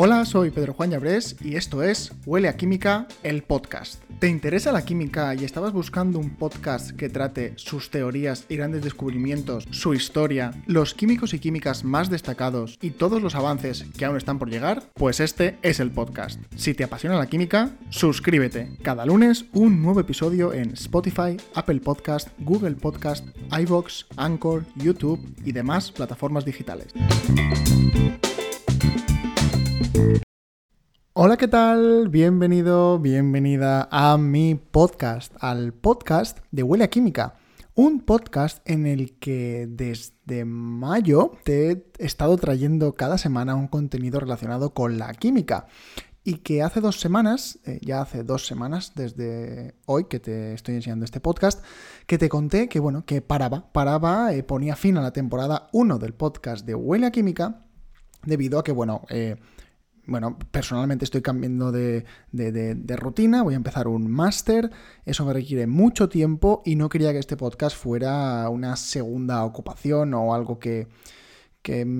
Hola, soy Pedro Juan Llabrés y esto es Huele a Química, el podcast. ¿Te interesa la química y estabas buscando un podcast que trate sus teorías y grandes descubrimientos, su historia, los químicos y químicas más destacados y todos los avances que aún están por llegar? Pues este es el podcast. Si te apasiona la química, suscríbete. Cada lunes un nuevo episodio en Spotify, Apple Podcast, Google Podcast, iVoox, Anchor, YouTube y demás plataformas digitales. Hola, ¿qué tal? Bienvenido, bienvenida a mi podcast, al podcast de Huele a Química. Un podcast en el que desde mayo te he estado trayendo cada semana un contenido relacionado con la química. Y que hace dos semanas, eh, ya hace dos semanas desde hoy que te estoy enseñando este podcast, que te conté que bueno, que paraba, paraba, eh, ponía fin a la temporada 1 del podcast de Huele a Química, debido a que bueno, eh, bueno, personalmente estoy cambiando de, rutina, voy a empezar un máster, eso me requiere mucho tiempo y no quería que este podcast fuera una segunda ocupación o algo que,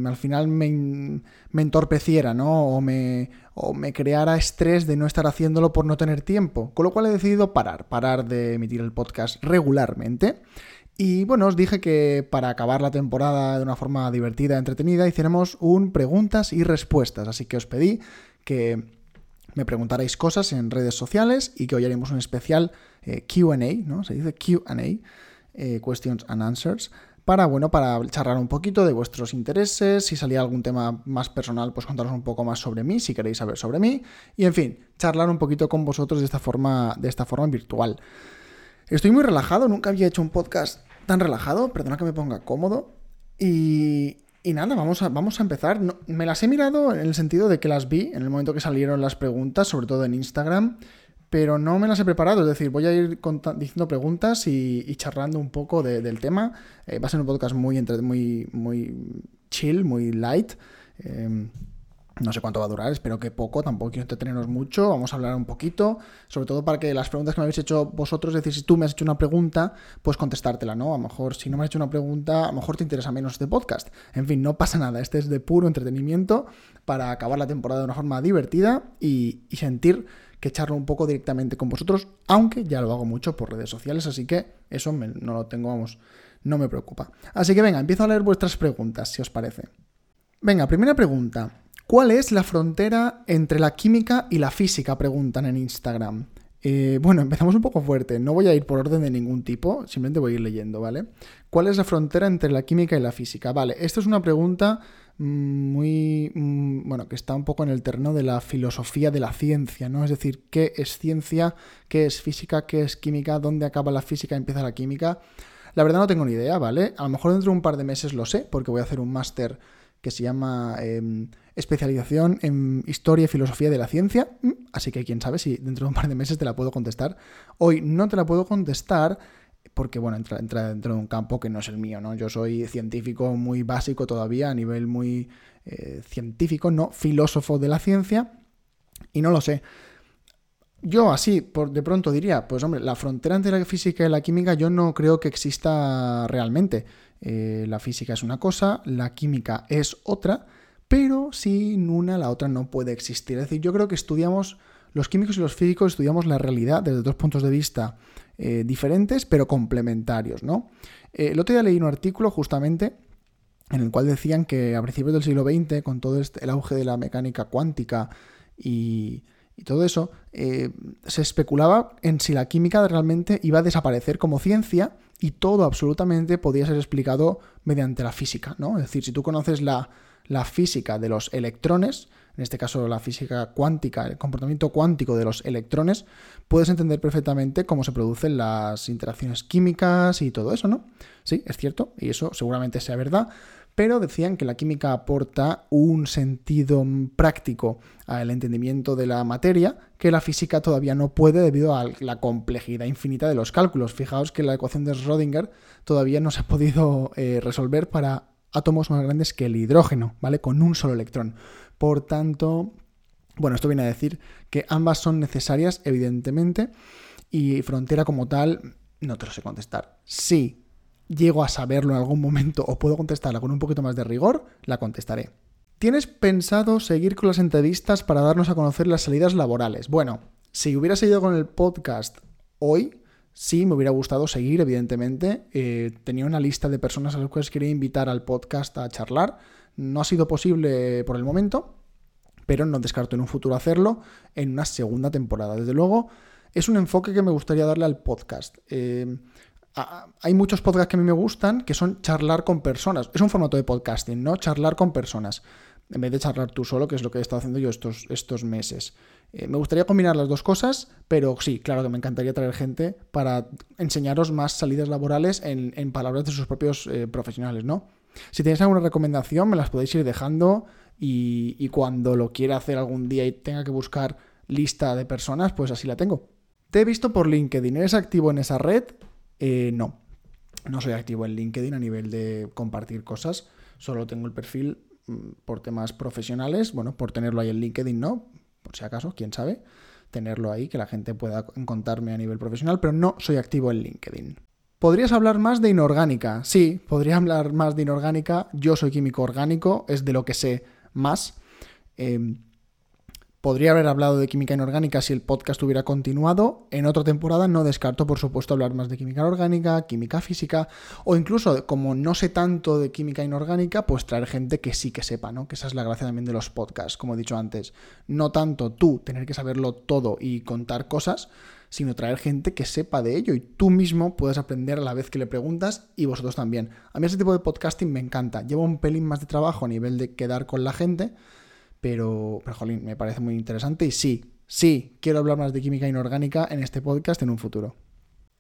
al final me, entorpeciera, ¿no? O me, o me creara estrés de no estar haciéndolo por no tener tiempo. Con lo cual he decidido parar, parar de emitir el podcast regularmente. Y bueno, os dije que para acabar la temporada de una forma divertida, entretenida, hiciéramos un preguntas y respuestas. Así que os pedí que me preguntarais cosas en redes sociales y que hoy haremos un especial eh, QA, ¿no? Se dice QA, eh, Questions and Answers, para, bueno, para charlar un poquito de vuestros intereses, si salía algún tema más personal, pues contaros un poco más sobre mí, si queréis saber sobre mí, y en fin, charlar un poquito con vosotros de esta forma, de esta forma virtual. Estoy muy relajado, nunca había hecho un podcast tan relajado, perdona que me ponga cómodo. Y, y nada, vamos a, vamos a empezar. me las he mirado en el sentido de que las vi en el momento que salieron las preguntas, sobre todo en Instagram, pero no me las he preparado. Es decir, voy a ir diciendo preguntas y, charlando un poco del tema. Eh, va a ser un podcast muy, muy, muy chill, muy light. Em, no sé cuánto va a durar, espero que poco, tampoco quiero entretenernos mucho, vamos a hablar un poquito, sobre todo para que las preguntas que me habéis hecho vosotros, es decir, si tú me has hecho una pregunta, pues contestártela, ¿no? A lo mejor si no me has hecho una pregunta, a lo mejor te interesa menos este podcast. En fin, no pasa nada, este es de puro entretenimiento para acabar la temporada de una forma divertida y, sentir que charlo un poco directamente con vosotros, aunque ya lo hago mucho por redes sociales, así que eso no lo tengo, vamos, no me preocupa. Así que venga, empiezo a leer vuestras preguntas, si os parece. Venga, primera pregunta. ¿Cuál es la frontera entre la química y la física? Preguntan en Instagram. Eh, bueno, empezamos un poco fuerte. No voy a ir por orden de ningún tipo, simplemente voy a ir leyendo, ¿vale? ¿Cuál es la frontera entre la química y la física? Vale, esto es una pregunta mm, muy. Mm, bueno, que está un poco en el terreno de la filosofía de la ciencia, ¿no? Es decir, ¿qué es ciencia? ¿Qué es física? ¿Qué es química? ¿Dónde acaba la física empieza la química? La verdad no tengo ni idea, ¿vale? A lo mejor dentro de un par de meses lo sé, porque voy a hacer un máster que se llama em, especialización en historia y filosofía de la ciencia. Mm, así que quién sabe si dentro de un par de meses te la puedo contestar. Hoy no te la puedo contestar porque, bueno, entra, dentro de un campo que no es el mío, ¿no? Yo soy científico muy básico todavía, a nivel muy eh, científico, no filósofo de la ciencia, y no lo sé. Yo así, por de pronto diría, pues hombre, la frontera entre la física y la química yo no creo que exista realmente. Eh, la física es una cosa, la química es otra, pero sin una la otra no puede existir. Es decir, yo creo que estudiamos, los químicos y los físicos estudiamos la realidad desde dos puntos de vista eh, diferentes, pero complementarios, ¿no? Eh, el otro día leí un artículo justamente en el cual decían que a principios del siglo XX, con todo este, el auge de la mecánica cuántica y todo eso, se especulaba en si la química realmente iba a desaparecer como ciencia y todo absolutamente podía ser explicado mediante la física, ¿no? Es decir, si tú conoces la, la física de los electrones, en este caso la física cuántica, el comportamiento cuántico de los electrones, puedes entender perfectamente cómo se producen las interacciones químicas y todo eso, ¿no? Sí, es cierto, y eso seguramente sea verdad, pero decían que la química aporta un sentido práctico al entendimiento de la materia que la física todavía no puede debido a la complejidad infinita de los cálculos. Fijaos que la ecuación de Schrödinger todavía no se ha podido eh, resolver para átomos más grandes que el hidrógeno, ¿vale? Con un solo electrón. Por tanto, bueno, esto viene a decir que ambas son necesarias, evidentemente, y frontera como tal, no te lo sé contestar. Sí, llego a saberlo en algún momento o puedo contestarla con un poquito más de rigor, la contestaré. ¿Tienes pensado seguir con las entrevistas para darnos a conocer las salidas laborales? Bueno, si hubiera seguido con el podcast hoy, sí me hubiera gustado seguir, evidentemente. Eh, tenía una lista de personas a las que quería invitar al podcast a charlar. No ha sido posible por el momento, pero no descarto en un futuro hacerlo en una segunda temporada. Desde luego, es un enfoque que me gustaría darle al podcast. Eh, hay muchos podcasts que a mí me gustan que son charlar con personas. Es un formato de podcasting, ¿no? Charlar con personas. En vez de charlar tú solo, que es lo que he estado haciendo yo estos, estos meses. Eh, me gustaría combinar las dos cosas, pero sí, claro que me encantaría traer gente para enseñaros más salidas laborales en, palabras de sus propios eh, profesionales, ¿no? Si tenéis alguna recomendación, me las podéis ir dejando y, y cuando lo quiera hacer algún día y tenga que buscar lista de personas, pues así la tengo. Te he visto por LinkedIn. ¿Eres activo en esa red? Eh, no. No soy activo en LinkedIn a nivel de compartir cosas. Solo tengo el perfil mm, por temas profesionales. Bueno, por tenerlo ahí en LinkedIn, no. Por si acaso, quién sabe. Tenerlo ahí, que la gente pueda encontrarme a nivel profesional, pero no soy activo en LinkedIn. ¿Podrías hablar más de inorgánica? Sí, podría hablar más de inorgánica. Yo soy químico orgánico, es de lo que sé más. Eh, Podría haber hablado de química inorgánica si el podcast hubiera continuado. En otra temporada no descarto, por supuesto, hablar más de química orgánica, química física, o incluso, como no sé tanto de química inorgánica, pues traer gente que sí que sepa, ¿no? Que esa es la gracia también de los podcasts, como he dicho antes. No tanto tú tener que saberlo todo y contar cosas, sino traer gente que sepa de ello y tú mismo puedes aprender a la vez que le preguntas y vosotros también. A mí ese tipo de podcasting me encanta. Llevo un pelín más de trabajo a nivel de quedar con la gente pero, pero jolín, me parece muy interesante y sí, sí, quiero hablar más de química inorgánica en este podcast en un futuro.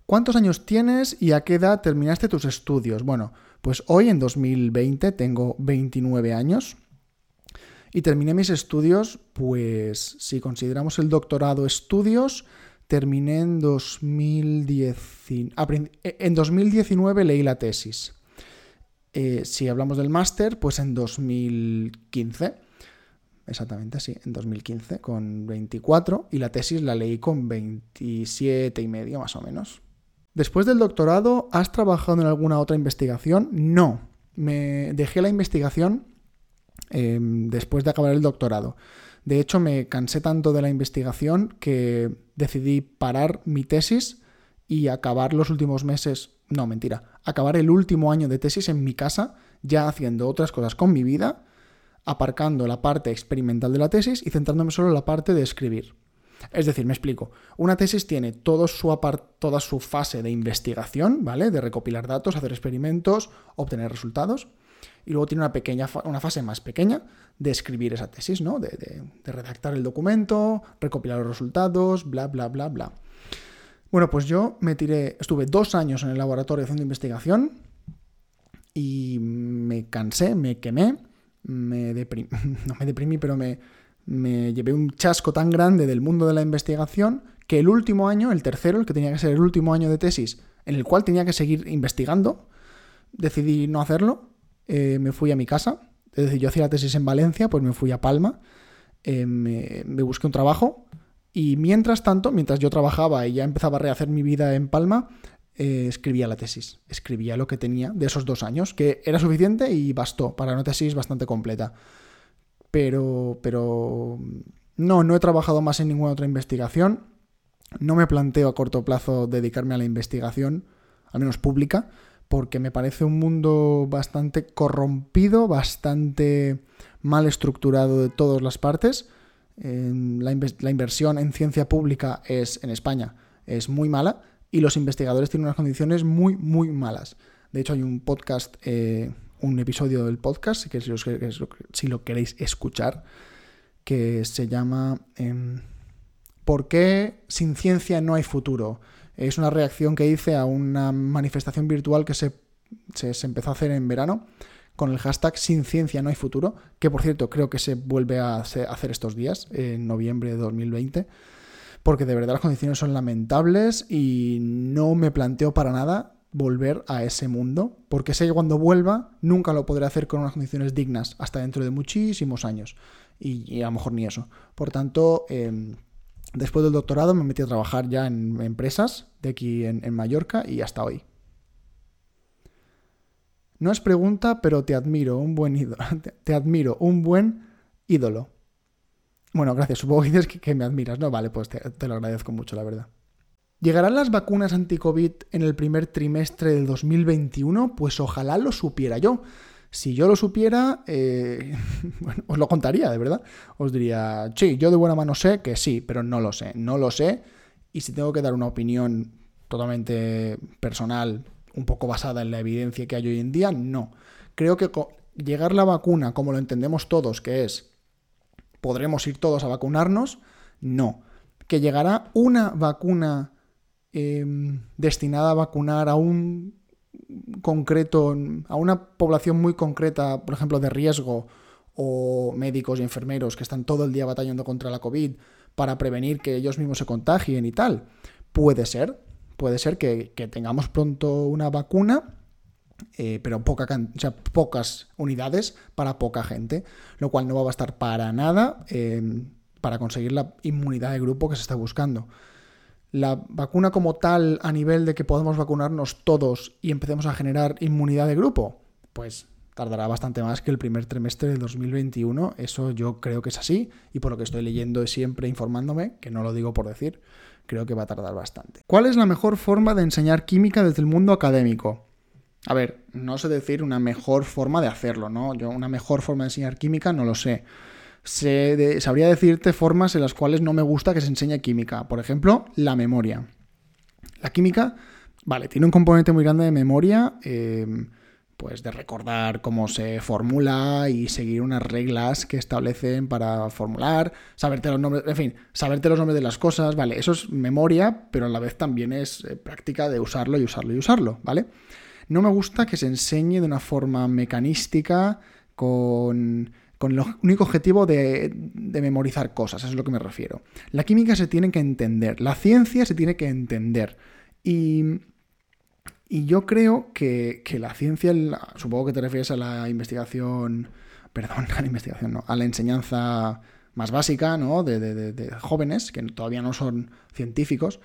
¿Cuántos años tienes y a qué edad terminaste tus estudios? Bueno, pues hoy en 2020 tengo 29 años y terminé mis estudios, pues si consideramos el doctorado estudios, terminé en 2010, en 2019 leí la tesis. Eh, si hablamos del máster, pues en 2015. Exactamente, sí, en 2015 con 24 y la tesis la leí con 27 y medio más o menos. Después del doctorado, ¿has trabajado en alguna otra investigación? No, me dejé la investigación em, después de acabar el doctorado. De hecho, me cansé tanto de la investigación que decidí parar mi tesis y acabar los últimos meses, no, mentira, acabar el último año de tesis en mi casa, ya haciendo otras cosas con mi vida aparcando la parte experimental de la tesis y centrándome solo en la parte de escribir. Es decir, me explico. Una tesis tiene todo su toda su fase de investigación, ¿vale? De recopilar datos, hacer experimentos, obtener resultados. Y luego tiene una, pequeña, una fase más pequeña de escribir esa tesis, ¿no? De, de redactar el documento, recopilar los resultados, bla, bla, bla, bla. Bueno, pues yo me tiré, estuve dos años en el laboratorio haciendo investigación y me cansé, me quemé me deprimí, no me deprimí, pero me, me llevé un chasco tan grande del mundo de la investigación que el último año, el tercero, el que tenía que ser el último año de tesis, en el cual tenía que seguir investigando, decidí no hacerlo, eh, me fui a mi casa, es decir, yo hacía la tesis en Valencia, pues me fui a Palma, eh, me, me, busqué un trabajo y mientras tanto, mientras yo trabajaba y ya empezaba a rehacer mi vida en Palma, eh, escribía la tesis, escribía lo que tenía de esos dos años, que era suficiente y bastó para una tesis bastante completa. Pero, pero no, no he trabajado más en ninguna otra investigación. No me planteo a corto plazo dedicarme a la investigación, al menos pública, porque me parece un mundo bastante corrompido, bastante mal estructurado de todas las partes. la, la inversión en ciencia pública es en España es muy mala y los investigadores tienen unas condiciones muy, muy malas. De hecho, hay un podcast, eh, un episodio del podcast, que si, si, lo queréis escuchar, que se llama em, ¿Por qué sin ciencia no hay futuro? Es una reacción que hice a una manifestación virtual que se, se, se empezó a hacer en verano con el hashtag sin ciencia no hay futuro, que por cierto creo que se vuelve a hacer estos días, en noviembre de 2020 porque de verdad las condiciones son lamentables y no me planteo para nada volver a ese mundo, porque sé que cuando vuelva nunca lo podré hacer con unas condiciones dignas, hasta dentro de muchísimos años, y, a lo mejor ni eso. Por tanto, em, después del doctorado me metí a trabajar ya en empresas de aquí en, en Mallorca y hasta hoy. No es pregunta, pero te admiro, un buen ídolo. Te admiro, un buen ídolo. Bueno, gracias. Supongo que dices que, me admiras, ¿no? Vale, pues te, lo agradezco mucho, la verdad. ¿Llegarán las vacunas anti-COVID en el primer trimestre del 2021? Pues ojalá lo supiera yo. Si yo lo supiera, eh, bueno, os lo contaría, de verdad. Os diría, sí, yo de buena mano sé que sí, pero no lo sé. No lo sé. Y si tengo que dar una opinión totalmente personal, un poco basada en la evidencia que hay hoy en día, no. Creo que llegar la vacuna, como lo entendemos todos, que es, ¿podremos ir todos a vacunarnos? No. Que llegará una vacuna em, destinada a vacunar a un concreto, a una población muy concreta, por ejemplo, de riesgo, o médicos y enfermeros que están todo el día batallando contra la COVID para prevenir que ellos mismos se contagien y tal. Puede ser, puede ser que, tengamos pronto una vacuna, eh, pero poca o pocas unidades para poca gente, lo cual no va a bastar para nada eh, para conseguir la inmunidad de grupo que se está buscando. La vacuna como tal, a nivel de que podemos vacunarnos todos y empecemos a generar inmunidad de grupo, pues tardará bastante más que el primer trimestre del 2021. Eso yo creo que es así y por lo que estoy leyendo siempre informándome, que no lo digo por decir, creo que va a tardar bastante. ¿Cuál es la mejor forma de enseñar química desde el mundo académico? A ver, no sé decir una mejor forma de hacerlo, ¿no? Yo una mejor forma de enseñar química no lo sé sabría decirte formas en las cuales no me gusta que se enseñe química. Por ejemplo, la memoria. La química, vale, tiene un componente muy grande de memoria, em, pues de recordar cómo se formula y seguir unas reglas que establecen para formular, saberte los nombres, en fin, saberte los nombres de las cosas, vale, eso es memoria, pero a la vez también es eh, práctica de usarlo y usarlo y usarlo, ¿vale? No me gusta que se enseñe de una forma mecanística, con con el único objetivo de, memorizar cosas, eso es lo que me refiero. La química se tiene que entender, la ciencia se tiene que entender. Y, yo creo que, la ciencia, supongo que te refieres a la investigación, perdón, a la investigación, no, a la enseñanza más básica, ¿no? De, jóvenes, que todavía no son científicos,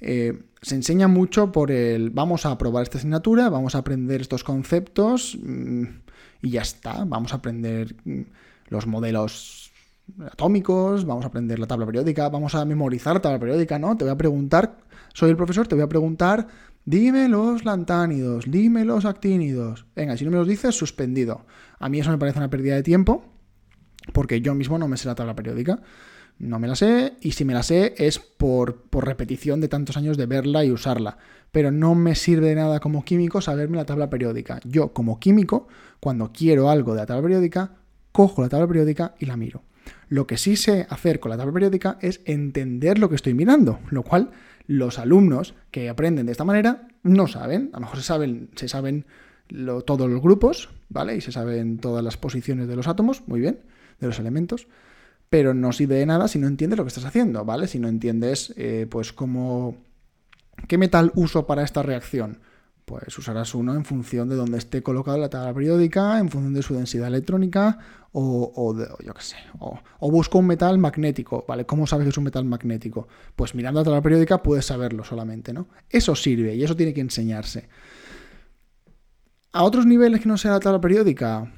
eh, se enseña mucho por el vamos a probar esta asignatura, vamos a aprender estos conceptos. Mm, y ya está. Vamos a aprender mm, los modelos atómicos, vamos a aprender la tabla periódica, vamos a memorizar la tabla periódica, ¿no? Te voy a preguntar, soy el profesor, te voy a preguntar, dime los lantánidos, dime los actínidos. Venga, si no me los dices, suspendido. A mí eso me parece una pérdida de tiempo, porque yo mismo no me sé la tabla periódica. No me la sé, y si me la sé es por, por repetición de tantos años de verla y usarla pero no me sirve de nada como químico saberme la tabla periódica. Yo, como químico, cuando quiero algo de la tabla periódica, cojo la tabla periódica y la miro. Lo que sí sé hacer con la tabla periódica es entender lo que estoy mirando, lo cual los alumnos que aprenden de esta manera no saben. A lo mejor se saben, se saben todos los grupos, ¿vale? Y se saben todas las posiciones de los átomos, muy bien, de los elementos, pero no sirve de nada si no entiendes lo que estás haciendo, ¿vale? Si no entiendes, eh, pues, cómo ¿Qué metal uso para esta reacción? Pues usarás uno en función de dónde esté colocado la tabla periódica, en función de su densidad electrónica, o, yo qué sé, o, busco un metal magnético, ¿vale? ¿Cómo sabes que es un metal magnético? Pues mirando la tabla periódica puedes saberlo solamente, ¿no? Eso sirve y eso tiene que enseñarse. A otros niveles que no sea la tabla periódica,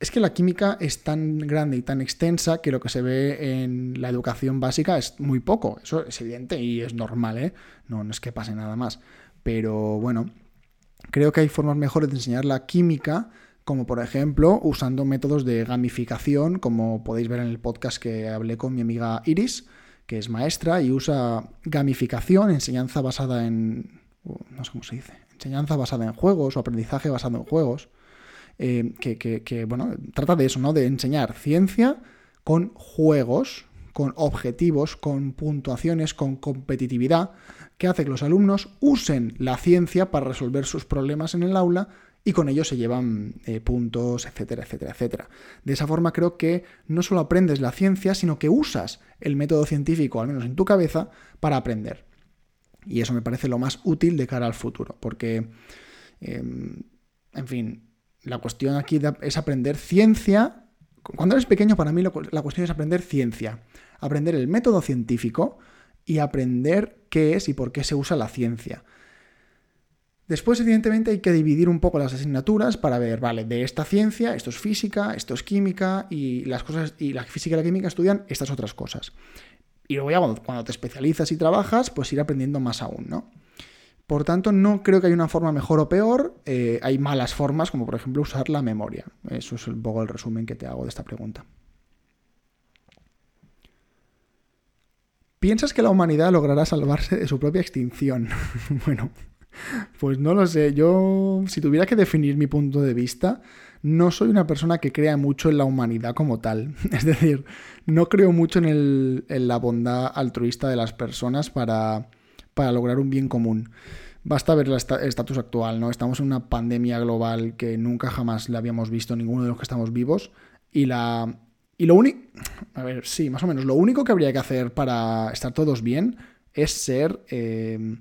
es que la química es tan grande y tan extensa que lo que se ve en la educación básica es muy poco. Eso es evidente y es normal, ¿eh? No, no es que pase nada más. Pero bueno, creo que hay formas mejores de enseñar la química, como por ejemplo usando métodos de gamificación, como podéis ver en el podcast que hablé con mi amiga Iris, que es maestra y usa gamificación, enseñanza basada en... no sé cómo se dice. Enseñanza basada en juegos o aprendizaje basado en juegos eh, que, bueno, trata de eso, ¿no? De enseñar ciencia con juegos, con objetivos, con puntuaciones, con competitividad, que hace que los alumnos usen la ciencia para resolver sus problemas en el aula y con ello se llevan eh, puntos, etcétera, etcétera, etcétera. De esa forma creo que no solo aprendes la ciencia, sino que usas el método científico, al menos en tu cabeza, para aprender. Y eso me parece lo más útil de cara al futuro, porque, em, en fin, la cuestión aquí es aprender ciencia. Cuando eres pequeño, para mí la cuestión es aprender ciencia. Aprender el método científico y aprender qué es y por qué se usa la ciencia. Después, evidentemente, hay que dividir un poco las asignaturas para ver, vale, de esta ciencia, esto es física, esto es química, y las cosas, y la física y la química estudian estas otras cosas. Y luego ya cuando, te especializas y trabajas, pues ir aprendiendo más aún, ¿no? Por tanto, no creo que haya una forma mejor o peor. Eh, hay malas formas, como por ejemplo usar la memoria. Eso es un poco el resumen que te hago de esta pregunta. ¿Piensas que la humanidad logrará salvarse de su propia extinción? bueno, pues no lo sé. Yo, si tuviera que definir mi punto de vista, no soy una persona que crea mucho en la humanidad como tal. Es decir, no creo mucho en, la bondad altruista de las personas para, para lograr un bien común. Basta ver el estatus actual, ¿no? Estamos en una pandemia global que nunca jamás la habíamos visto ninguno de los que estamos vivos. Y la. Y lo único. A ver, sí, más o menos. Lo único que habría que hacer para estar todos bien es ser. Eh,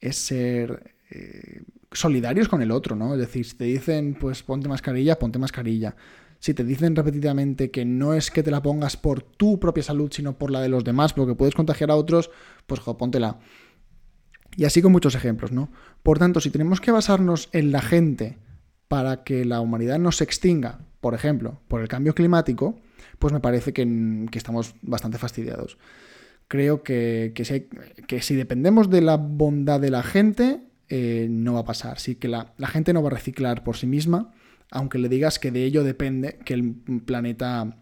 es ser. Eh, solidarios con el otro, ¿no? Es decir, si te dicen, pues ponte mascarilla, ponte mascarilla. Si te dicen repetidamente que no es que te la pongas por tu propia salud, sino por la de los demás, porque puedes contagiar a otros, pues jo, póntela. Y así con muchos ejemplos, ¿no? Por tanto, si tenemos que basarnos en la gente para que la humanidad no se extinga, por ejemplo, por el cambio climático, pues me parece que, estamos bastante fastidiados. Creo que, si que si dependemos de la bondad de la gente, eh, no va a pasar. Sí que la, gente no va a reciclar por sí misma, aunque le digas que de ello depende que el planeta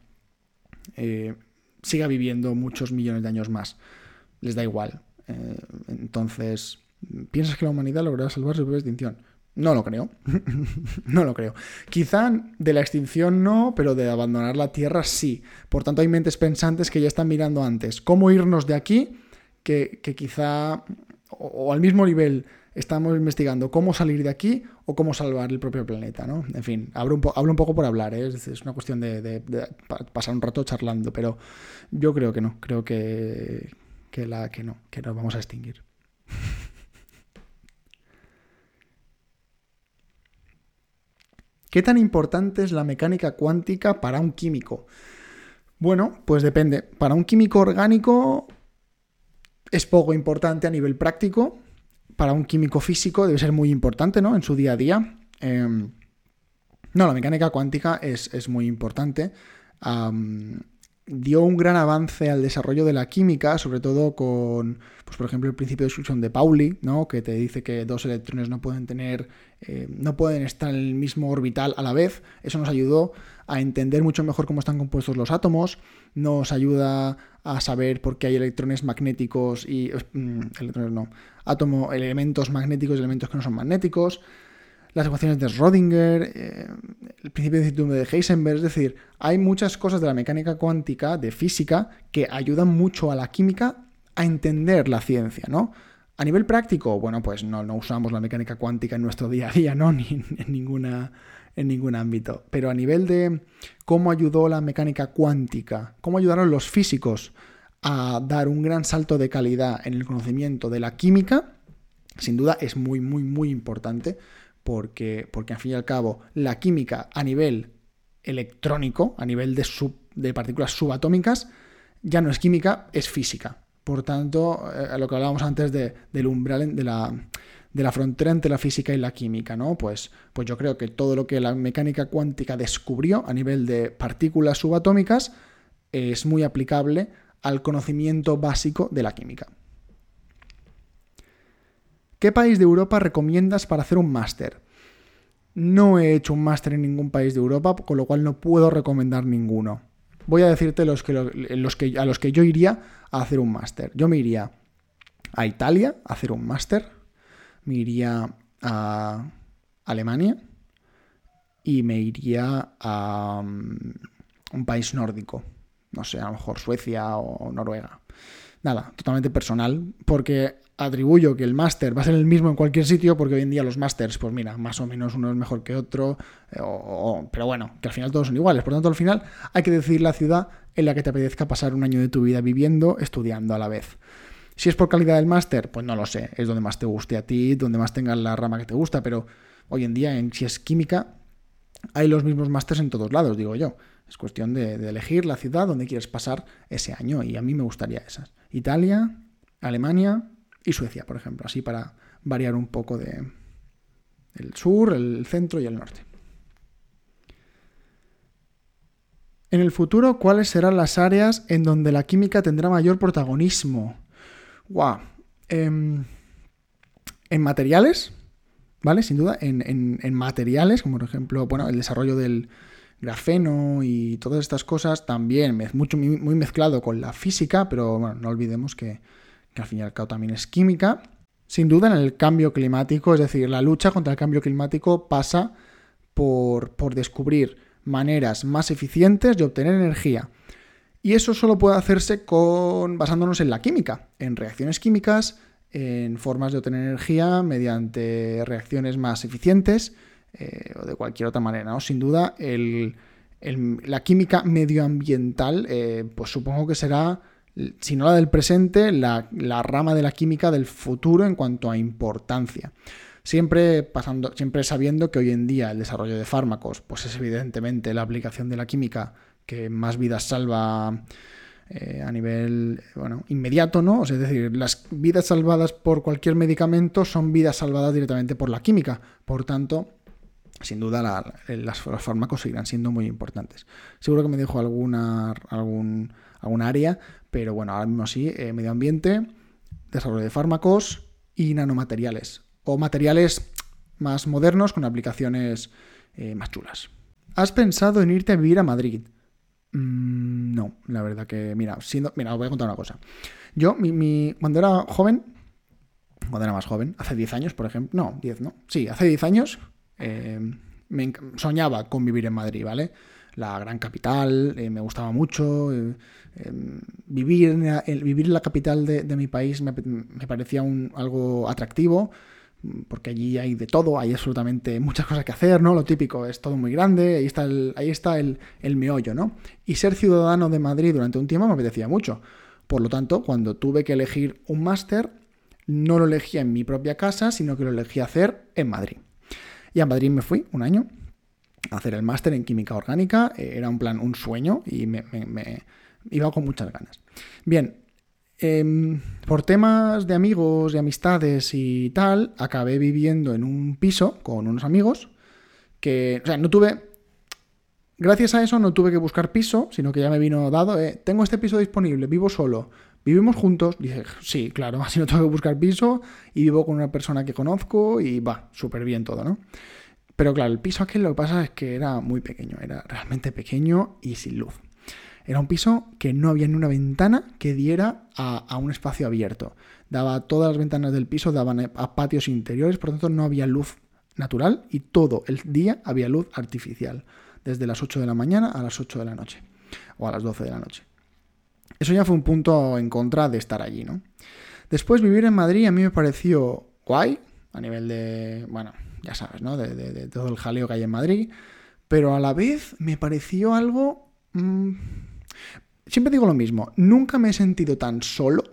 eh, siga viviendo muchos millones de años más. Les da igual. Eh, entonces, ¿piensas que la humanidad logrará salvar su propia extinción? No lo creo. no lo creo. Quizá de la extinción no, pero de abandonar la Tierra sí. Por tanto, hay mentes pensantes que ya están mirando antes cómo irnos de aquí, que, quizá, o, al mismo nivel, estamos investigando cómo salir de aquí o cómo salvar el propio planeta, ¿no? En fin, hablo un, un poco por hablar, ¿eh? es, una cuestión de, pasar un rato charlando, pero yo creo que no, creo que, que, la, que no, que nos vamos a extinguir. ¿Qué tan importante es la mecánica cuántica para un químico? Bueno, pues depende. Para un químico orgánico es poco importante a nivel práctico. Para un químico físico debe ser muy importante, ¿no? En su día a día. Em, no, la mecánica cuántica es, muy importante dio un gran avance al desarrollo de la química, sobre todo con, pues por ejemplo, el principio de exclusión de Pauli, ¿no? que te dice que dos electrones no pueden tener, eh, no pueden estar en el mismo orbital a la vez. Eso nos ayudó a entender mucho mejor cómo están compuestos los átomos, nos ayuda a saber por qué hay electrones magnéticos y mm, electrones no, átomo, elementos magnéticos y elementos que no son magnéticos las ecuaciones de Schrödinger, eh, el principio de incertidumbre de Heisenberg, es decir, hay muchas cosas de la mecánica cuántica, de física, que ayudan mucho a la química a entender la ciencia, ¿no? A nivel práctico, bueno, pues no, no usamos la mecánica cuántica en nuestro día a día, ¿no? Ni en, ninguna, en ningún ámbito. Pero a nivel de cómo ayudó la mecánica cuántica, cómo ayudaron los físicos a dar un gran salto de calidad en el conocimiento de la química, sin duda es muy, muy, muy importante porque, porque al fin y al cabo la química a nivel electrónico, a nivel de, de partículas subatómicas, ya no es química, es física. Por tanto, eh, a lo que hablábamos antes de, del umbral de la, de la frontera entre la física y la química, ¿no? Pues, pues yo creo que todo lo que la mecánica cuántica descubrió a nivel de partículas subatómicas es muy aplicable al conocimiento básico de la química. ¿Qué país de Europa recomiendas para hacer un máster? No he hecho un máster en ningún país de Europa, con lo cual no puedo recomendar ninguno. Voy a decirte los que, a los que yo iría a hacer un máster. Yo me iría a Italia a hacer un máster, me iría a Alemania y me iría a mm, un país nórdico. No sé, a lo mejor Suecia o Noruega. Nada, totalmente personal, porque atribuyo que el máster va a ser el mismo en cualquier sitio, porque hoy en día los másters, pues mira, más o menos uno es mejor que otro, eh, pero bueno, que al final todos son iguales. Por tanto, al final hay que decidir la ciudad en la que te apetezca pasar un año de tu vida viviendo, estudiando a la vez. Si es por calidad del máster, pues no lo sé, es donde más te guste a ti, donde más tengas la rama que te gusta, pero hoy en día, si es química, hay los mismos másters en todos lados, digo yo. Es cuestión de elegir la ciudad donde quieres pasar ese año y a mí me gustaría esas. Italia, Alemania, y Suecia, por ejemplo, así para variar un poco de, El sur, el centro y el norte. En el futuro, ¿cuáles serán las áreas en donde la química tendrá mayor protagonismo? ¡Guau! Em, en materiales, ¿vale? Sin duda, en, materiales, como por ejemplo, bueno, el desarrollo del grafeno y todas estas cosas, también mucho, muy mezclado con la física, pero bueno, no olvidemos que, que al fin y al cabo también es química. Sin duda en el cambio climático, es decir, la lucha contra el cambio climático pasa por, por descubrir maneras más eficientes de obtener energía. Y eso solo puede hacerse con basándonos en la química, en reacciones químicas, en formas de obtener energía mediante reacciones más eficientes eh, o de cualquier otra manera. ¿no? Sin duda, la química medioambiental, eh, pues supongo que será, si no la del presente, la, la rama de la química del futuro en cuanto a importancia. Siempre, pasando, siempre sabiendo que hoy en día el desarrollo de fármacos, pues es evidentemente la aplicación de la química que más vidas salva eh, a nivel bueno, inmediato, ¿no? es decir, las vidas salvadas por cualquier medicamento son vidas salvadas directamente por la química. Por tanto, sin duda los fármacos seguirán siendo muy importantes. Seguro que me dejo alguna, algún, área, pero bueno, ahora mismo sí, eh, medio ambiente, desarrollo de fármacos y nanomateriales o materiales más modernos con aplicaciones eh, más chulas. ¿Has pensado en irte a vivir a Madrid? Mm, no, la verdad que, mira, siendo, mira, os voy a contar una cosa. Yo, mi, cuando era joven, cuando era más joven, hace 10 años, por ejemplo, no, 10, no, sí, hace 10 años, eh, me soñaba con vivir en Madrid, ¿vale? La gran capital, eh, me gustaba mucho. vivir, en, vivir en la capital de, mi país me, parecía un, algo atractivo porque allí hay de todo, hay absolutamente muchas cosas que hacer, ¿no? Lo típico es todo muy grande, ahí está el, ahí está el, meollo, ¿no? Y ser ciudadano de Madrid durante un tiempo me apetecía mucho. Por lo tanto, cuando tuve que elegir un máster, no lo elegía en mi propia casa, sino que lo elegí hacer en Madrid. Y a Madrid me fui un año hacer el máster en química orgánica, eh, era un plan, un sueño, y me iba con muchas ganas. Bien, Em, por temas de amigos, y amistades y tal, acabé viviendo en un piso con unos amigos que, o sea, no tuve, gracias a eso no tuve que buscar piso, sino que ya me vino dado, eh, tengo este piso disponible, vivo solo, vivimos juntos, dije, sí, claro, así no tengo que buscar piso y vivo con una persona que conozco y va, súper bien todo, ¿no? Pero claro, el piso aquel lo que pasa es que era muy pequeño, era realmente pequeño y sin luz. Era un piso que no había ni una ventana que diera a, un espacio abierto. Daba todas las ventanas del piso, daban a patios interiores, por lo tanto no había luz natural y todo el día había luz artificial, desde las 8 de la mañana a las 8 de la noche o a las 12 de la noche. Eso ya fue un punto en contra de estar allí, ¿no? Después vivir en Madrid a mí me pareció guay, a nivel de, bueno, ya sabes, ¿no? De, todo el jaleo que hay en Madrid, pero a la vez me pareció algo... Mm, Siempre digo lo mismo, nunca me he sentido tan solo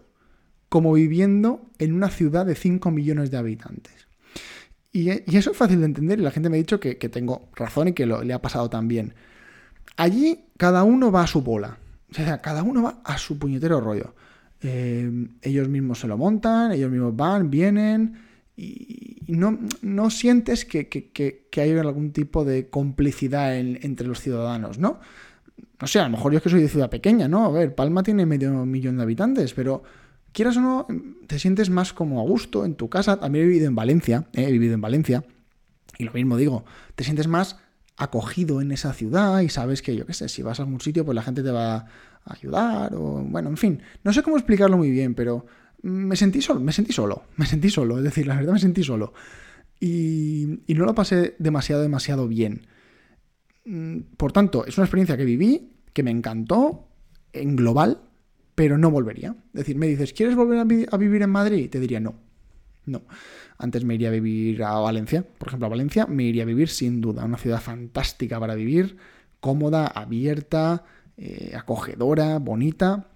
como viviendo en una ciudad de 5 millones de habitantes. Y, eso es fácil de entender y la gente me ha dicho que, tengo razón y que le ha pasado también. Allí cada uno va a su bola, o sea, cada uno va a su puñetero rollo. Eh, ellos mismos se lo montan, ellos mismos van, vienen y, no, no, sientes que, que, hay algún tipo de complicidad entre los ciudadanos, ¿no? no sé, a lo mejor yo es que soy de ciudad pequeña, ¿no? A ver, Palma tiene medio millón de habitantes, pero quieras o no, te sientes más como a gusto en tu casa. También he vivido en Valencia, ¿eh? he vivido en Valencia, y lo mismo digo, te sientes más acogido en esa ciudad y sabes que, yo qué sé, si vas a algún sitio, pues la gente te va a ayudar, o bueno, en fin, no sé cómo explicarlo muy bien, pero me sentí solo, me sentí solo, me sentí solo, es decir, la verdad me sentí solo. Y, no lo pasé demasiado, demasiado bien. Mm, por tanto, es una experiencia que viví, que me encantó en global, pero no volvería. Es decir, me dices, ¿quieres volver a, vivir en Madrid? Te diría no. No. Antes me iría a vivir a Valencia. Por ejemplo, a Valencia me iría a vivir sin duda. Una ciudad fantástica para vivir, cómoda, abierta, eh, acogedora, bonita.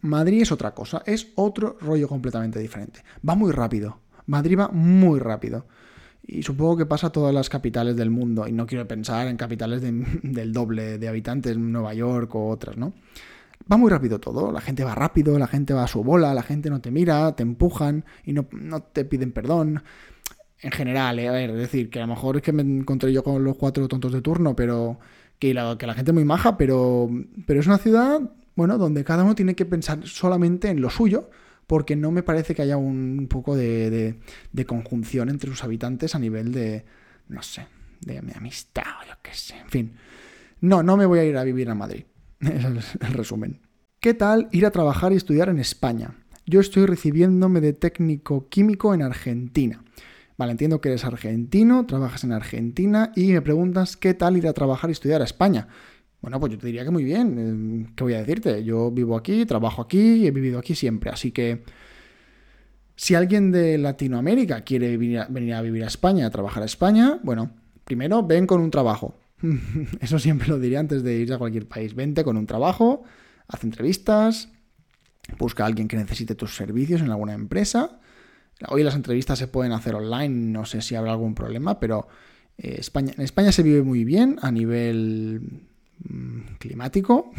Madrid es otra cosa, es otro rollo completamente diferente. Va muy rápido. Madrid va muy rápido. Y supongo que pasa a todas las capitales del mundo. Y no quiero pensar en capitales del doble de habitantes, Nueva York o otras, ¿no? Va muy rápido todo. La gente va rápido, la gente va a su bola, la gente no te mira, te empujan y no, te piden perdón. en general, eh, a ver, es decir, que a lo mejor es que me encontré yo con los cuatro tontos de turno, pero que la, que la gente es muy maja, pero, pero es una ciudad, bueno, donde cada uno tiene que pensar solamente en lo suyo, porque no me parece que haya un, poco de, de, conjunción entre sus habitantes a nivel de, no sé, de mi amistad o yo qué sé, en fin. No, no me voy a ir a vivir a Madrid. Es el resumen. ¿Qué tal ir a trabajar y estudiar en España? Yo estoy recibiéndome de técnico químico en Argentina. Vale, entiendo que eres argentino, trabajas en Argentina y me preguntas qué tal ir a trabajar y estudiar a España. Bueno, pues yo te diría que muy bien. Eh, ¿Qué voy a decirte? Yo vivo aquí, trabajo aquí y he vivido aquí siempre. Así que si alguien de Latinoamérica quiere venir a, vivir a España, a trabajar a España, bueno, primero ven con un trabajo. Eso siempre lo diría antes de ir a cualquier país. Vente con un trabajo, haz entrevistas, busca a alguien que necesite tus servicios en alguna empresa Hoy las entrevistas se pueden hacer online, no sé si habrá algún problema, pero eh, España, en España se vive muy bien a nivel climático,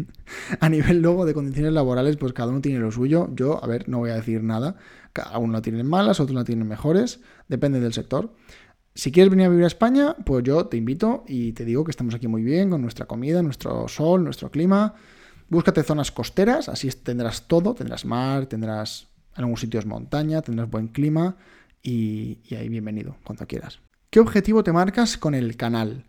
a nivel luego de condiciones laborales, pues cada uno tiene lo suyo. Yo, a ver, no voy a decir nada. Cada uno la tiene malas, otros la tienen mejores, depende del sector. Si quieres venir a vivir a España, pues yo te invito y te digo que estamos aquí muy bien con nuestra comida, nuestro sol, nuestro clima. Búscate zonas costeras, así tendrás todo, tendrás mar, tendrás en algún sitio es montaña, tendrás buen clima y, ahí bienvenido, cuando quieras. ¿Qué objetivo te marcas con el canal?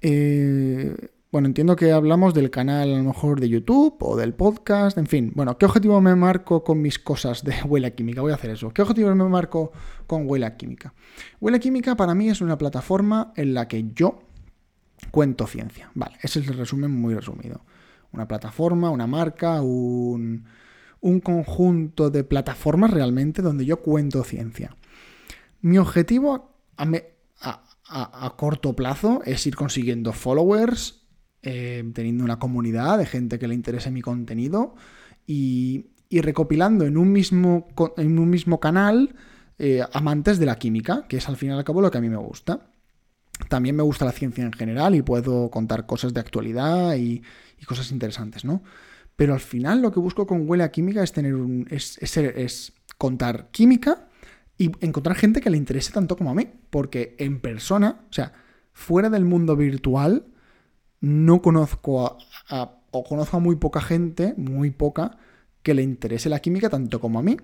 Eh, bueno, entiendo que hablamos del canal a lo mejor de YouTube o del podcast, en fin. Bueno, ¿qué objetivo me marco con mis cosas de Huela Química? Voy a hacer eso. ¿Qué objetivo me marco con Huela Química? Huela Química para mí es una plataforma en la que yo cuento ciencia. Vale, ese es el resumen muy resumido. Una plataforma, una marca, un conjunto de plataformas realmente donde yo cuento ciencia. Mi objetivo a, corto plazo es ir consiguiendo followers, eh, teniendo una comunidad de gente que le interese mi contenido y, recopilando en un mismo, en un mismo canal eh, amantes de la química, que es al fin y al cabo lo que a mí me gusta. También me gusta la ciencia en general y puedo contar cosas de actualidad y, y cosas interesantes, ¿no? Pero al final lo que busco con Huele a Química es tener un. es, es, contar química y encontrar gente que le interese tanto como a mí. Porque en persona, o sea, fuera del mundo virtual, no conozco a, o muy poca gente, muy poca, que le interese la química tanto como a mí.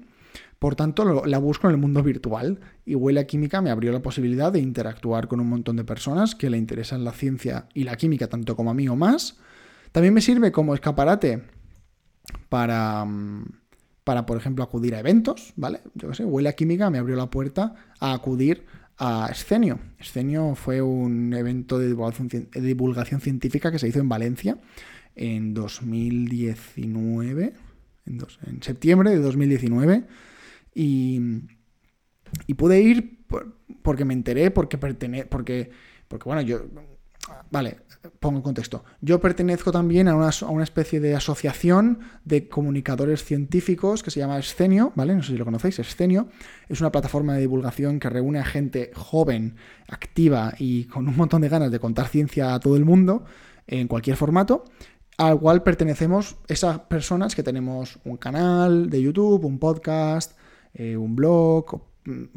Por tanto, la busco en el mundo virtual. Y Huele a Química me abrió la posibilidad de interactuar con un montón de personas que le interesan la ciencia y la química tanto como a mí o más. También me sirve como escaparate para, mm, para, por ejemplo, acudir a eventos, ¿vale? Yo qué sé, Huele a Química me abrió la puerta a acudir a Escenio. Escenio fue un evento de divulgación, científica que se hizo en Valencia en 2019, en, en septiembre de 2019, y, y pude ir porque me enteré, porque pertene porque, porque bueno, yo, vale, pongo en contexto. Yo pertenezco también a una, a una, especie de asociación de comunicadores científicos que se llama Escenio, ¿vale? No sé si lo conocéis, Escenio. Es una plataforma de divulgación que reúne a gente joven, activa y con un montón de ganas de contar ciencia a todo el mundo en cualquier formato, al cual pertenecemos esas personas que tenemos un canal de YouTube, un podcast, eh, un blog,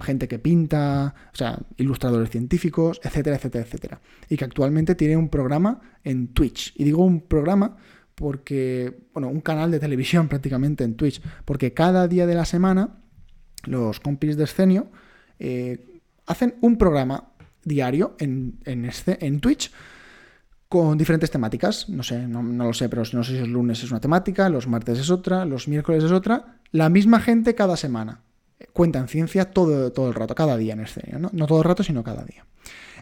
gente que pinta, o sea, ilustradores científicos, etcétera, etcétera, etcétera. Y que actualmente tiene un programa en Twitch. Y digo un programa porque, bueno, un canal de televisión prácticamente en Twitch, porque cada día de la semana los compis de Escenio eh, hacen un programa diario en, en, en Twitch con diferentes temáticas. No sé, no, no, lo sé, pero no sé si el lunes es una temática, los martes es otra, los miércoles es otra. La misma gente cada semana cuentan ciencia todo, todo el rato, cada día en escenario, ¿no? No todo el rato, sino cada día.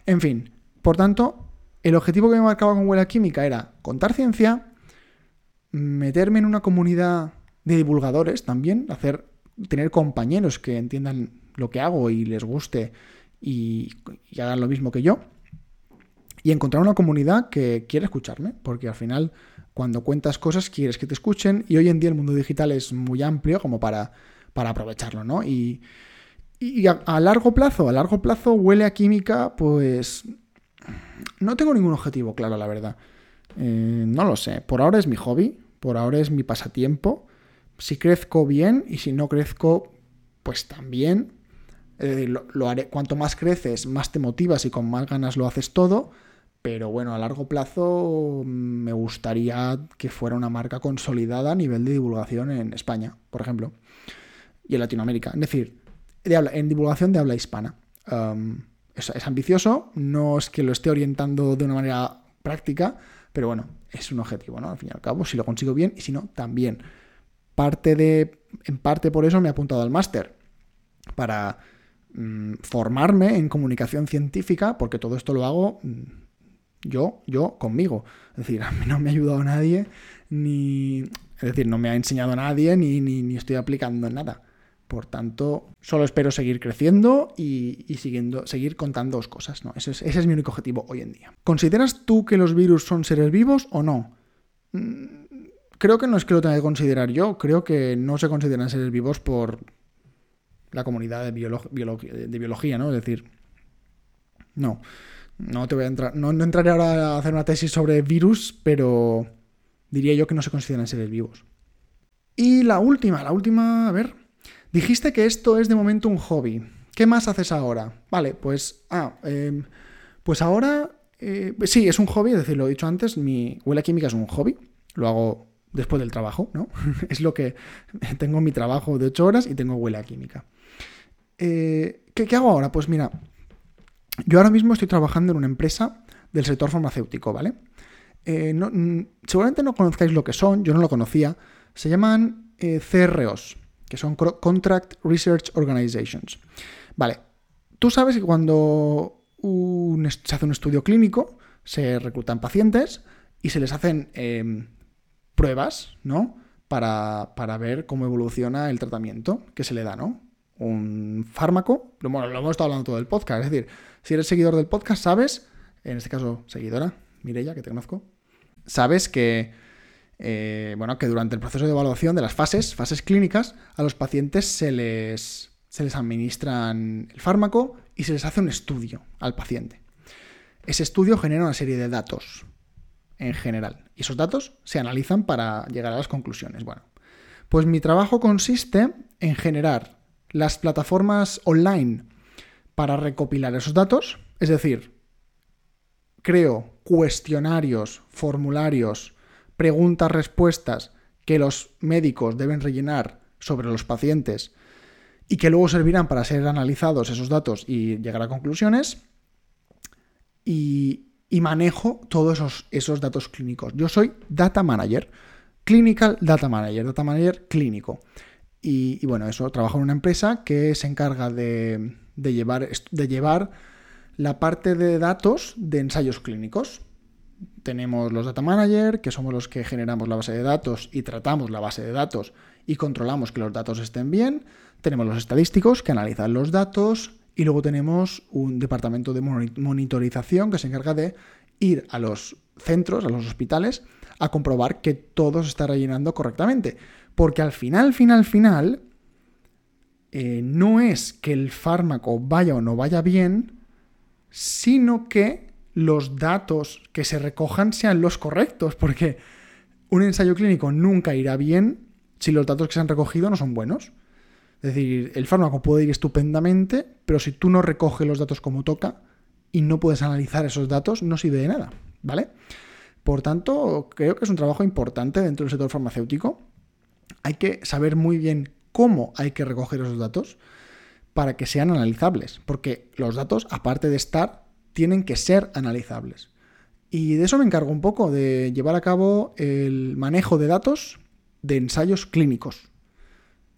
En fin, por tanto, el objetivo que me marcaba con Huela Química era contar ciencia, meterme en una comunidad de divulgadores también, hacer, tener compañeros que entiendan lo que hago y les guste y, y hagan lo mismo que yo. Y encontrar una comunidad que quiere escucharme, porque al final cuando cuentas cosas quieres que te escuchen y hoy en día el mundo digital es muy amplio como para para aprovecharlo, ¿no? Y, a, largo plazo, a largo plazo huele a química, pues no tengo ningún objetivo claro, la verdad. Eh, no lo sé. Por ahora es mi hobby, por ahora es mi pasatiempo. Si crezco bien y si no crezco, pues también. Es decir, lo, haré, cuanto más creces, más te motivas y con más ganas lo haces todo. Pero bueno, a largo plazo me gustaría que fuera una marca consolidada a nivel de divulgación en España, por ejemplo, y en Latinoamérica. Es decir, en divulgación de habla hispana. es, ambicioso, no es que lo esté orientando de una manera práctica, pero bueno, es un objetivo, ¿no? Al fin y al cabo, si lo consigo bien y si no, también. Parte de, en parte por eso me he apuntado al máster, para mm, formarme en comunicación científica, porque todo esto lo hago mm, yo, yo conmigo. Es decir, a mí no me ha ayudado nadie, ni. Es decir, no me ha enseñado nadie, ni, ni, ni estoy aplicando nada. Por tanto, solo espero seguir creciendo y, siguiendo, seguir contándoos cosas. ¿no? Ese, es, mi único objetivo hoy en día. ¿Consideras tú que los virus son seres vivos o no? Mm, creo que no es que lo tenga que considerar yo, creo que no se consideran seres vivos por la comunidad de, de biología, ¿no? Es decir, no, no te voy a entrar, no, no entraré ahora a hacer una tesis sobre virus, pero diría yo que no se consideran seres vivos. Y la última, la última, a ver, Dijiste que esto es de momento un hobby. ¿Qué más haces ahora? Vale, pues. Ah, em, pues ahora. Eh, sí, es un hobby, es decir, lo he dicho antes, mi huela química es un hobby. Lo hago después del trabajo, ¿no? es lo que. Tengo mi trabajo de 8 horas y tengo huela química. Eh, ¿qué, hago ahora? Pues mira, yo ahora mismo estoy trabajando en una empresa del sector farmacéutico, ¿vale? Eh, seguramente no conozcáis lo que son, yo no lo conocía. Se llaman CROs, que son Contract Research Organizations. Vale, tú sabes que cuando se hace un estudio clínico, se reclutan pacientes y se les hacen em, pruebas, ¿no? Para, ver cómo evoluciona el tratamiento que se le da, ¿no? Un fármaco, bueno, lo hemos estado hablando todo el podcast, es decir, si eres seguidor del podcast, sabes, en este caso seguidora, Mireya, que te conozco, sabes que eh, bueno, que durante el proceso de evaluación de las fases, fases clínicas, a los pacientes se les, se les administran el fármaco y se les hace un estudio al paciente. Ese estudio genera una serie de datos en general y esos datos se analizan para llegar a las conclusiones. Bueno, pues mi trabajo consiste en generar las plataformas online para recopilar esos datos, es decir, creo cuestionarios, formularios, preguntas-respuestas que los médicos deben rellenar sobre los pacientes y que luego servirán para ser analizados esos datos y llegar a conclusiones. Y, manejo todos esos, esos, datos clínicos. Yo soy Data Manager, Clinical Data Manager, Data Manager clínico. Y, bueno, eso, trabajo en una empresa que se encarga de, llevar, de llevar la parte de datos de ensayos clínicos tenemos los data manager, que somos los que generamos la base de datos y tratamos la base de datos y controlamos que los datos estén bien. Tenemos los estadísticos que analizan los datos y luego tenemos un departamento de monitorización que se encarga de ir a los centros, a los hospitales, a comprobar que todo se está rellenando correctamente. Porque al final, final, final, eh, no es que el fármaco vaya o no vaya bien, sino que los datos que se recojan sean los correctos, porque un ensayo clínico nunca irá bien si los datos que se han recogido no son buenos. Es decir, el fármaco puede ir estupendamente, pero si tú no recoges los datos como toca y no puedes analizar esos datos, no sirve de nada, ¿vale? Por tanto, creo que es un trabajo importante dentro del sector farmacéutico. Hay que saber muy bien cómo hay que recoger esos datos para que sean analizables, porque los datos, aparte de estar, tienen que ser analizables. Y de eso me encargo un poco, de llevar a cabo el manejo de datos de ensayos clínicos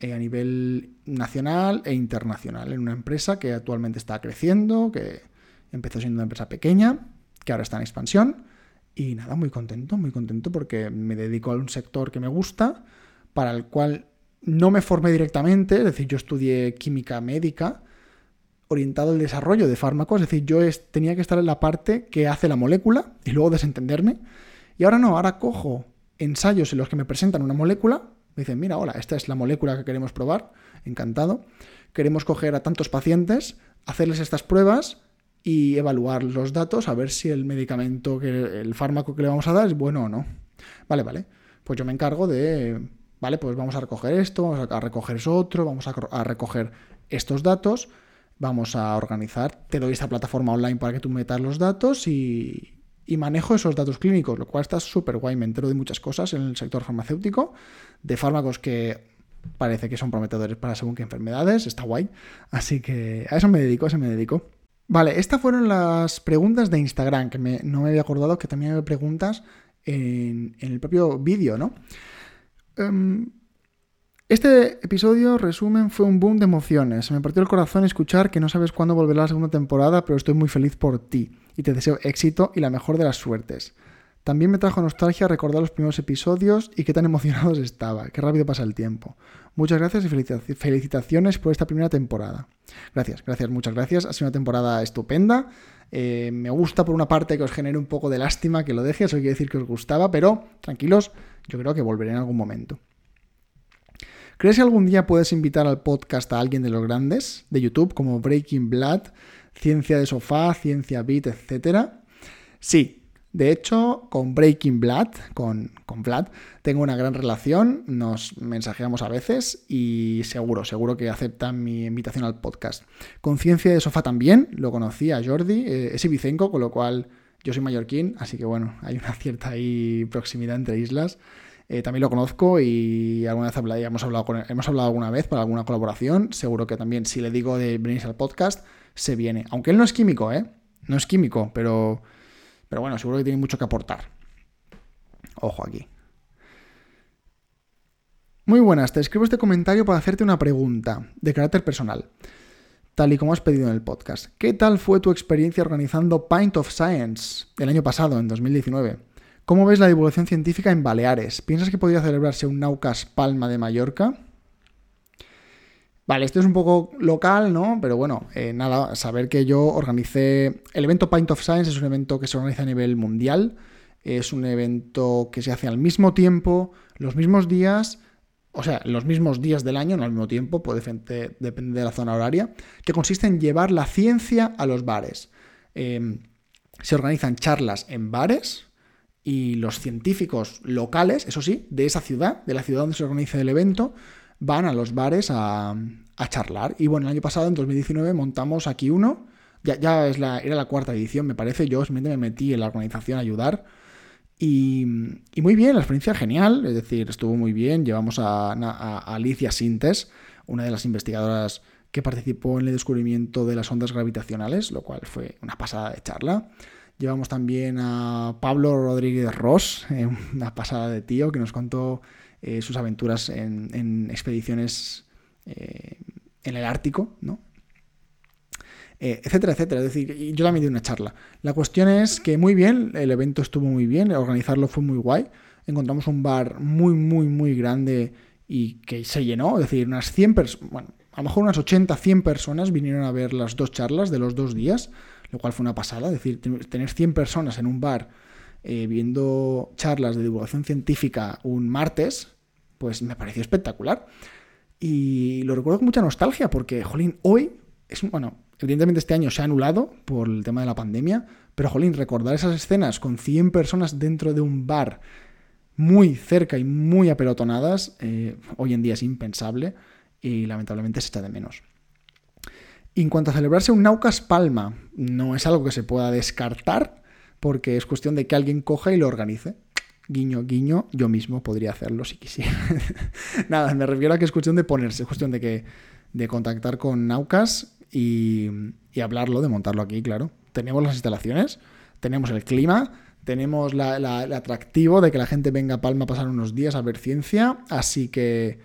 eh, a nivel nacional e internacional, en una empresa que actualmente está creciendo, que empezó siendo una empresa pequeña, que ahora está en expansión. Y nada, muy contento, muy contento porque me dedico a un sector que me gusta, para el cual no me formé directamente, es decir, yo estudié química médica, orientado al desarrollo de fármacos, es decir, yo tenía que estar en la parte que hace la molécula y luego desentenderme. Y ahora no, ahora cojo ensayos en los que me presentan una molécula, me dicen, mira, hola, esta es la molécula que queremos probar, encantado. Queremos coger a tantos pacientes, hacerles estas pruebas y evaluar los datos, a ver si el medicamento, que el fármaco que le vamos a dar es bueno o no. Vale, vale. Pues yo me encargo de, vale, pues vamos a recoger esto, vamos a recoger eso otro, vamos a recoger estos datos vamos a organizar, te doy esta plataforma online para que tú metas los datos y, manejo esos datos clínicos, lo cual está súper guay. Me entero de muchas cosas en el sector farmacéutico, de fármacos que parece que son prometedores para según qué enfermedades, está guay. Así que a eso me dedico, a eso me dedico. Vale, estas fueron las preguntas de Instagram, que no me había acordado que también había preguntas en, el propio vídeo, ¿no? Em, este episodio, resumen, fue un boom de emociones. Me partió el corazón escuchar que no sabes cuándo volverá la segunda temporada, pero estoy muy feliz por ti y te deseo éxito y la mejor de las suertes. También me trajo nostalgia recordar los primeros episodios y qué tan emocionados estaba. Qué rápido pasa el tiempo. Muchas gracias y felicitaciones por esta primera temporada. Gracias, gracias, muchas gracias. Ha sido una temporada estupenda. Eh, me gusta por una parte que os genere un poco de lástima que lo deje, eso quiere decir que os gustaba, pero tranquilos, yo creo que volveré en algún momento. ¿Crees que algún día puedes invitar al podcast a alguien de los grandes de YouTube, como Breaking Blood, Ciencia de Sofá, Ciencia Beat, etcétera? Sí, de hecho, con Breaking Blood, con, con Vlad, tengo una gran relación, nos mensajeamos a veces y seguro, seguro que aceptan mi invitación al podcast. Con Ciencia de Sofá también, lo conocí a Jordi, eh, es ibicenco, con lo cual yo soy mallorquín, así que bueno, hay una cierta proximidad entre islas. Eh, también lo conozco y alguna vez hablado hemos hablado alguna vez para alguna colaboración. Seguro que también, si le digo de venirse al podcast, se viene. Aunque él no es químico, ¿eh? No es químico, pero pero bueno, seguro que tiene mucho que aportar. Ojo aquí. Muy buenas, te escribo este comentario para hacerte una pregunta de carácter personal, tal y como has pedido en el podcast. ¿Qué tal fue tu experiencia organizando Pint of Science el año pasado, en 2019? ¿Cómo ves la divulgación científica en Baleares? ¿Piensas que podría celebrarse un Naucas Palma de Mallorca? Vale, esto es un poco local, ¿no? Pero bueno, eh, nada, saber que yo organicé. El evento Pint of Science es un evento que se organiza a nivel mundial. Es un evento que se hace al mismo tiempo, los mismos días, o sea, los mismos días del año, no al mismo tiempo, puede depende de la zona horaria, que consiste en llevar la ciencia a los bares. Em, se organizan charlas en bares y los científicos locales, eso sí, de esa ciudad, de la ciudad donde se organiza el evento, van a los bares a, charlar. Y bueno, el año pasado, en 2019, montamos aquí uno. Ya, ya era la cuarta edición, me parece. Yo simplemente me metí en la organización a ayudar. Y, muy bien, la experiencia genial, es decir, estuvo muy bien. Llevamos a, Alicia Sintes, una de las investigadoras que participó en el descubrimiento de las ondas gravitacionales, lo cual fue una pasada de charla. Llevamos también a Pablo Rodríguez Ross, eh, una pasada de tío, que nos contó eh, sus aventuras en, expediciones eh, en el Ártico, ¿no? Etcétera, etcétera. Es decir, yo también di una charla. La cuestión es que muy bien, el evento estuvo muy bien, organizarlo fue muy guay. Encontramos un bar muy, muy, muy grande y que se llenó, es decir, unas 100 personas, bueno, a lo mejor unas 80, 100 personas vinieron a ver las dos charlas de los dos días, lo cual fue una pasada, es decir, tener 100 personas en un bar eh, viendo charlas de divulgación científica un martes, pues me pareció espectacular. Y lo recuerdo con mucha nostalgia porque, jolín, hoy es bueno, evidentemente este año se ha anulado por el tema de la pandemia, pero, jolín, recordar esas escenas con 100 personas dentro de un bar muy cerca y muy apelotonadas, eh, hoy en día es impensable y lamentablemente se echa de menos. En cuanto a celebrarse un Naucas Palma, no es algo que se pueda descartar, porque es cuestión de que alguien coja y lo organice. Guiño, guiño, yo mismo podría hacerlo si quisiera. Nada, me refiero a que es cuestión de ponerse, es cuestión de que de contactar con Naucas y, hablarlo, de montarlo aquí, claro. Tenemos las instalaciones, tenemos el clima, tenemos el atractivo de que la gente venga a Palma a pasar unos días a ver ciencia, así que,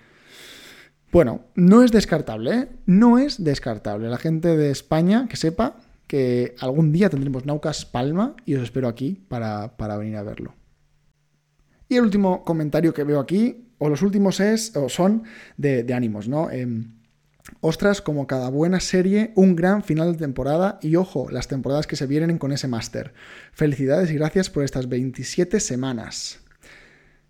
bueno, no es descartable, ¿eh? No es descartable. La gente de España, que sepa, que algún día tendremos Naucas Palma y os espero aquí para, venir a verlo. Y el último comentario que veo aquí, o los últimos es, o son de, ánimos, ¿no? Em, ostras, como cada buena serie, un gran final de temporada y ojo, las temporadas que se vienen con ese máster. Felicidades y gracias por estas 27 semanas.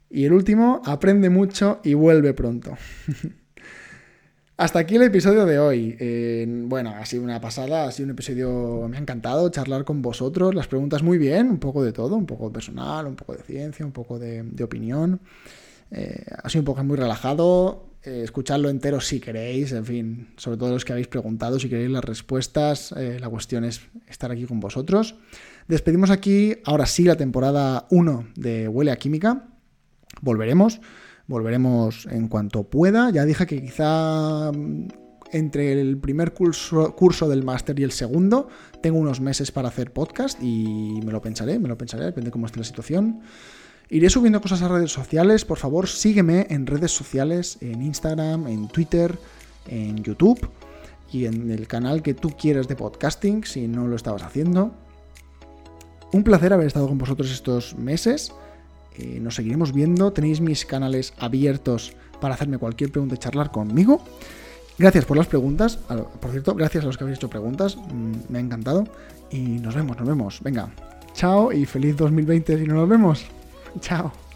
Y el último, aprende mucho y vuelve pronto. Hasta aquí el episodio de hoy. bueno, ha sido una pasada, ha sido un episodio, me ha encantado charlar con vosotros, las preguntas muy bien, un poco de todo, un poco personal, un poco de ciencia, un poco de, opinión. Eh, ha sido un poco muy relajado. eh, escucharlo entero si queréis, en fin, sobre todo los que habéis preguntado, si queréis las respuestas, eh, la cuestión es estar aquí con vosotros. Despedimos aquí, ahora sí, la temporada 1 de Huele a Química. Volveremos, volveremos en cuanto pueda. Ya dije que quizá mm, entre el primer curso, del máster y el segundo tengo unos meses para hacer podcast y me lo pensaré, me lo pensaré, depende de cómo esté la situación. Iré subiendo cosas a redes sociales, por favor sígueme en redes sociales, en Instagram, en Twitter, en YouTube y en el canal que tú quieras de podcasting si no lo estabas haciendo. Un placer haber estado con vosotros estos meses. Nos seguiremos viendo. Tenéis mis canales abiertos para hacerme cualquier pregunta y charlar conmigo. Gracias por las preguntas. Por cierto, gracias a los que habéis hecho preguntas. Mm, me ha encantado. Y nos vemos, nos vemos. Venga, chao y feliz 2020 si no nos vemos. Chao.